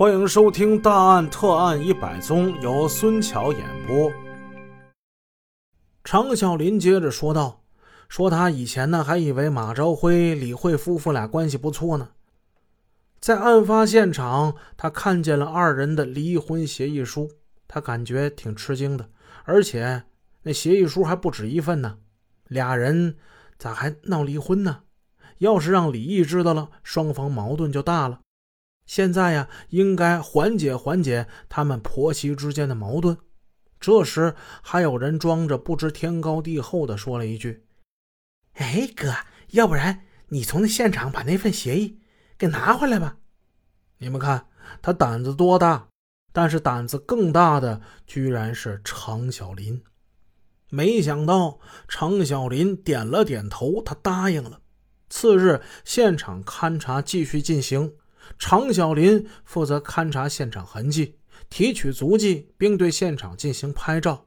欢迎收听《大案特案一百宗》，由孙桥演播。常小林接着说道：“说他以前呢，还以为马朝辉、李慧夫妇俩关系不错呢。在案发现场，他看见了二人的离婚协议书，他感觉挺吃惊的。而且那协议书还不止一份呢，俩人咋还闹离婚呢？要是让李毅知道了，双方矛盾就大了。”现在呀，应该缓解缓解他们婆媳之间的矛盾。这时，还有人装着不知天高地厚的说了一句：“哎，哥，要不然你从那现场把那份协议给拿回来吧。”你们看他胆子多大？但是胆子更大的居然是常小林。没想到常小林点了点头，他答应了。次日，现场勘查继续进行。常小林负责勘察现场痕迹，提取足迹，并对现场进行拍照。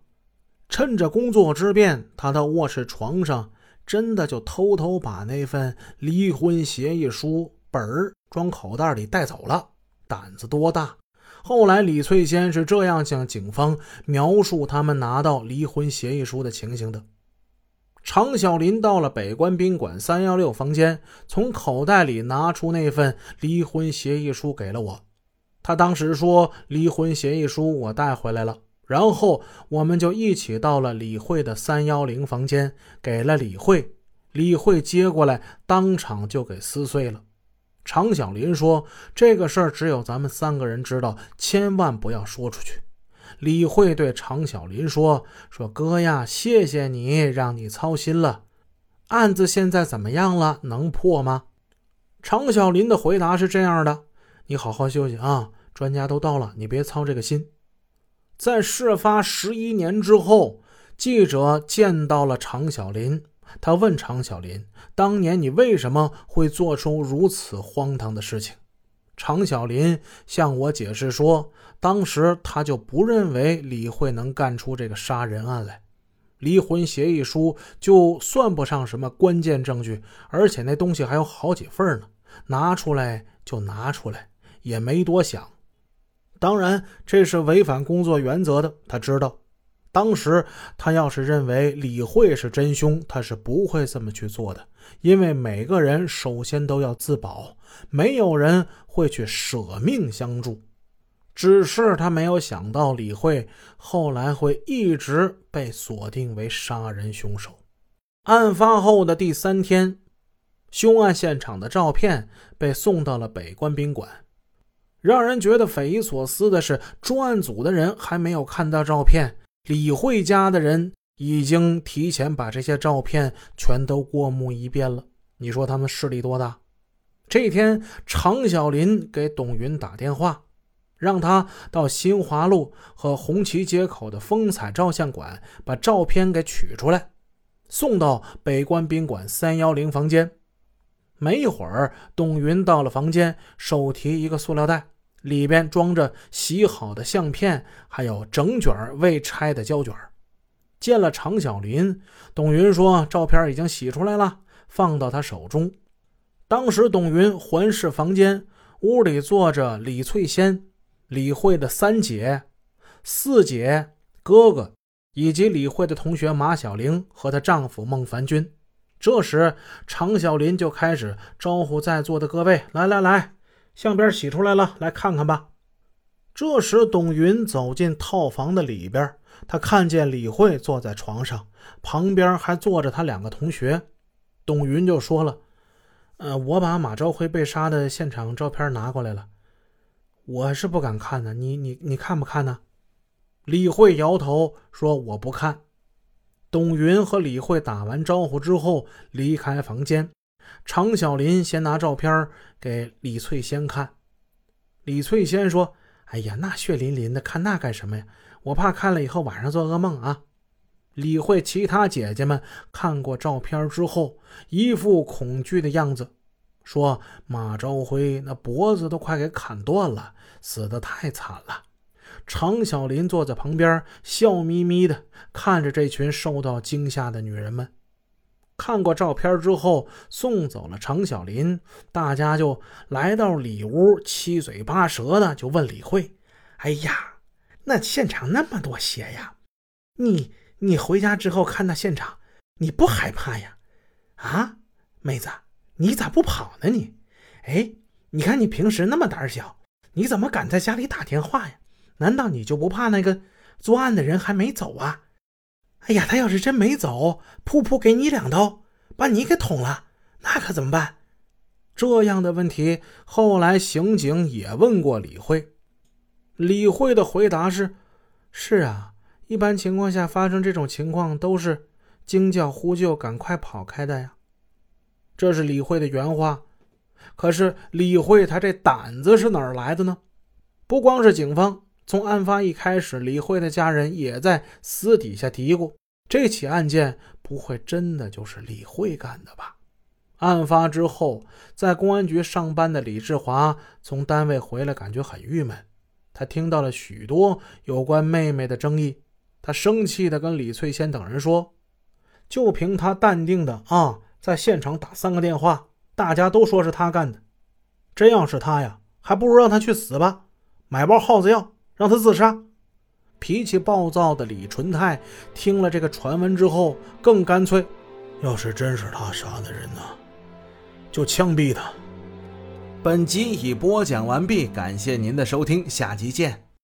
趁着工作之便，他到卧室床上，真的就偷偷把那份离婚协议书本装口袋里带走了。胆子多大！后来李翠仙是这样向警方描述他们拿到离婚协议书的情形的。常小林到了北关宾馆三幺六房间，从口袋里拿出那份离婚协议书给了我。他当时说：“离婚协议书我带回来了。”然后我们就一起到了李慧的三幺零房间，给了李慧。李慧接过来，当场就给撕碎了。常小林说：“这个事儿只有咱们三个人知道，千万不要说出去。”李慧对常小林说：“说哥呀，谢谢你，让你操心了。案子现在怎么样了？能破吗？”常小林的回答是这样的：“你好好休息啊，专家都到了，你别操这个心。”在事发十一年之后，记者见到了常小林，他问常小林：“当年你为什么会做出如此荒唐的事情？”常小林向我解释说，当时他就不认为李慧能干出这个杀人案来。离婚协议书就算不上什么关键证据，而且那东西还有好几份呢，拿出来就拿出来，也没多想。当然，这是违反工作原则的，他知道。当时他要是认为李慧是真凶，他是不会这么去做的。因为每个人首先都要自保，没有人会去舍命相助。只是他没有想到李慧后来会一直被锁定为杀人凶手。案发后的第三天，凶案现场的照片被送到了北关宾馆。让人觉得匪夷所思的是，专案组的人还没有看到照片。李慧家的人已经提前把这些照片全都过目一遍了。你说他们势力多大？这天，常小林给董云打电话，让他到新华路和红旗街口的风采照相馆把照片给取出来，送到北关宾馆三幺零房间。没一会儿，董云到了房间，手提一个塑料袋。里边装着洗好的相片，还有整卷未拆的胶卷。见了常小林，董云说：“照片已经洗出来了，放到他手中。”当时董云环视房间，屋里坐着李翠仙、李慧的三姐、四姐、哥哥，以及李慧的同学马小玲和她丈夫孟凡军。这时，常小林就开始招呼在座的各位：“来来来。”相片洗出来了，来看看吧。这时，董云走进套房的里边，他看见李慧坐在床上，旁边还坐着他两个同学。董云就说了：“呃，我把马昭辉被杀的现场照片拿过来了，我是不敢看的。你、你、你看不看呢？”李慧摇头说：“我不看。”董云和李慧打完招呼之后离开房间。常小林先拿照片给李翠仙看，李翠仙说：“哎呀，那血淋淋的，看那干什么呀？我怕看了以后晚上做噩梦啊。”李慧其他姐姐们看过照片之后，一副恐惧的样子，说：“马朝辉那脖子都快给砍断了，死的太惨了。”常小林坐在旁边，笑眯眯的看着这群受到惊吓的女人们。看过照片之后，送走了程小林，大家就来到里屋，七嘴八舌的就问李慧：“哎呀，那现场那么多血呀，你你回家之后看到现场，你不害怕呀？啊，妹子，你咋不跑呢？你，哎，你看你平时那么胆小，你怎么敢在家里打电话呀？难道你就不怕那个作案的人还没走啊？”哎呀，他要是真没走，噗噗给你两刀，把你给捅了，那可怎么办？这样的问题，后来刑警也问过李慧。李慧的回答是：“是啊，一般情况下发生这种情况都是惊叫呼救，赶快跑开的呀。”这是李慧的原话。可是李慧她这胆子是哪儿来的呢？不光是警方。从案发一开始，李慧的家人也在私底下嘀咕：这起案件不会真的就是李慧干的吧？案发之后，在公安局上班的李志华从单位回来，感觉很郁闷。他听到了许多有关妹妹的争议，他生气地跟李翠仙等人说：“就凭他淡定的啊，在现场打三个电话，大家都说是他干的。真要是他呀，还不如让他去死吧，买包耗子药。”让他自杀。脾气暴躁的李纯泰听了这个传闻之后，更干脆：要是真是他杀的人呢，就枪毙他。本集已播讲完毕，感谢您的收听，下集见。